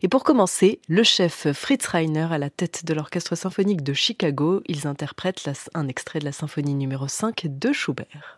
Et pour commencer, le chef Fritz Reiner à la tête de l'Orchestre symphonique de Chicago, ils interprètent un extrait de la symphonie numéro 5 de Schubert.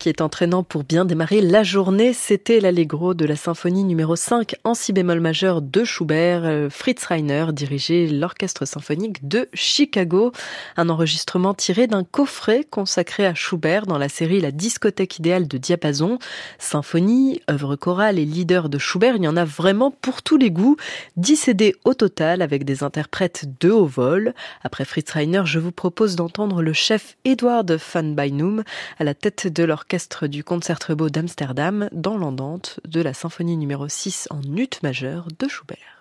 qui est entraînant pour bien démarrer la journée. C'était l'allegro de la symphonie numéro 5 en si bémol majeur de Schubert. Euh, Fritz Reiner dirigeait l'orchestre symphonique de Chicago. Un enregistrement tiré d'un coffret consacré à Schubert dans la série La discothèque idéale de diapason. Symphonie, œuvre chorale et leader de Schubert, il y en a vraiment pour tous les goûts. 10 CD au total avec des interprètes de haut vol. Après Fritz Reiner, je vous propose d'entendre le chef Edward van Beinum à la tête de l'orchestre du Concertgebouw d'Amsterdam dans l'andante de la symphonie numéro 6 en ut majeur de Schubert.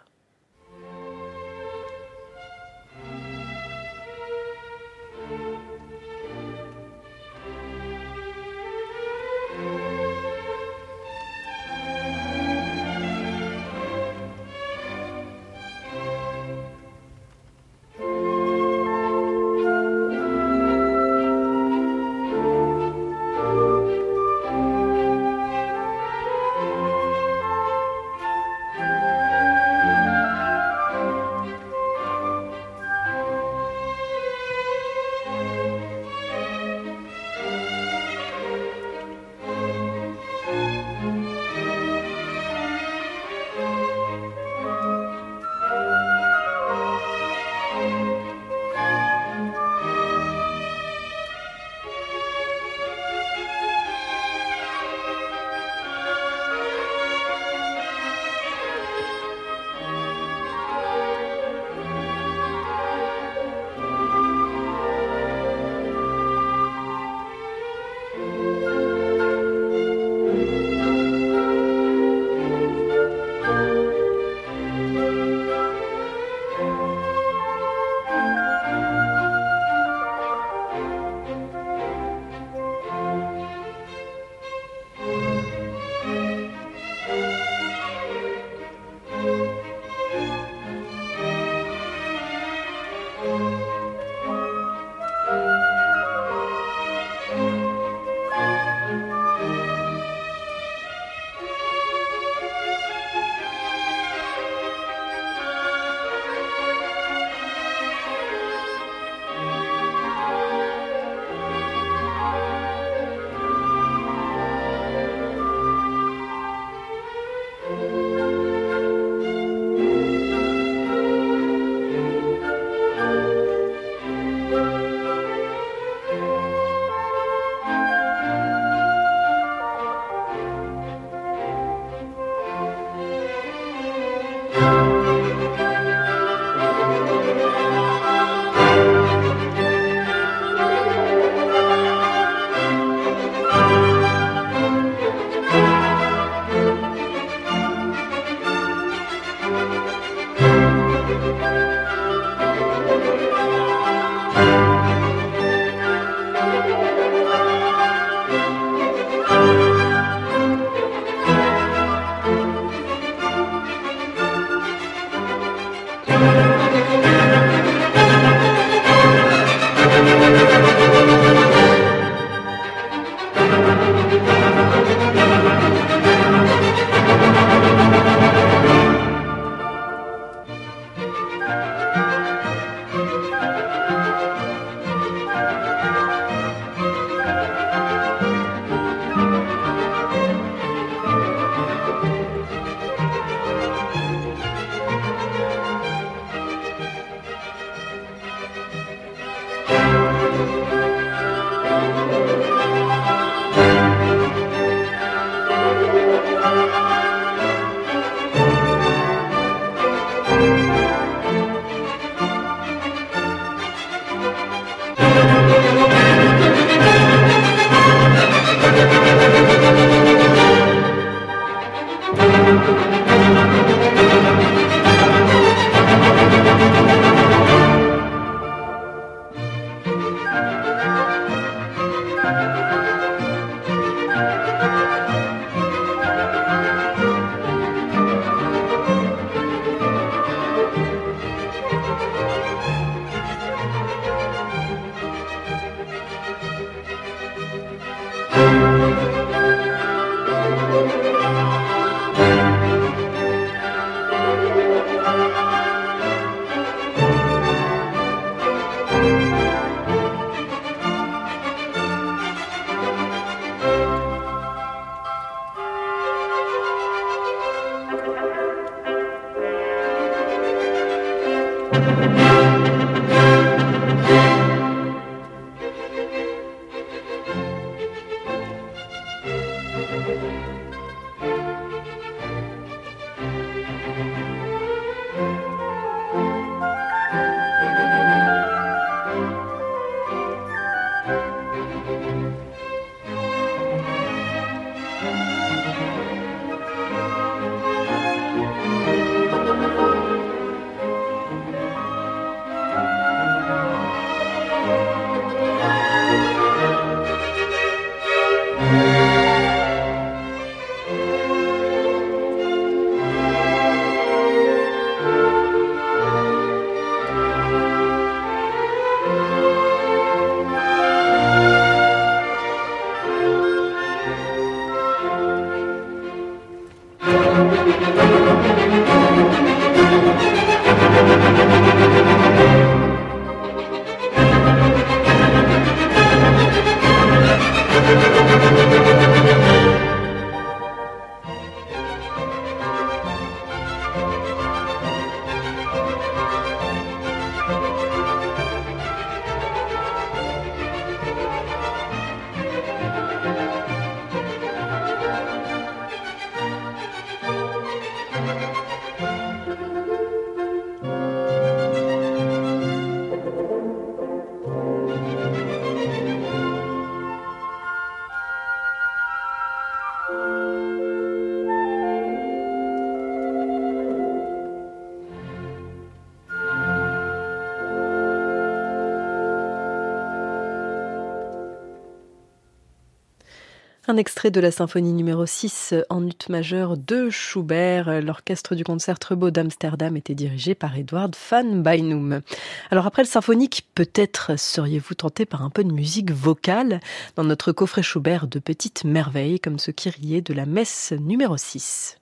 Un extrait de la symphonie numéro 6 en ut majeur de Schubert. L'orchestre du concert Beau d'Amsterdam était dirigé par Edward van Beinum. Alors après le symphonique, peut-être seriez-vous tenté par un peu de musique vocale dans notre coffret Schubert de petites merveilles comme ce Kyrie de la messe numéro 6.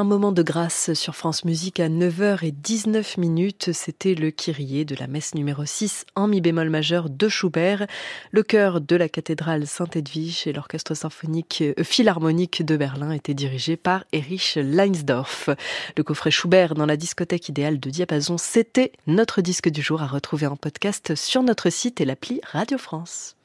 Un moment de grâce sur France Musique à 9h19 minutes, c'était le Kyrie de la messe numéro 6 en mi bémol majeur de Schubert, le chœur de la cathédrale Saint-Edwige et l'orchestre symphonique euh, philharmonique de Berlin était dirigé par Erich Leinsdorf. Le coffret Schubert dans la discothèque idéale de diapason, c'était notre disque du jour à retrouver en podcast sur notre site et l'appli Radio France.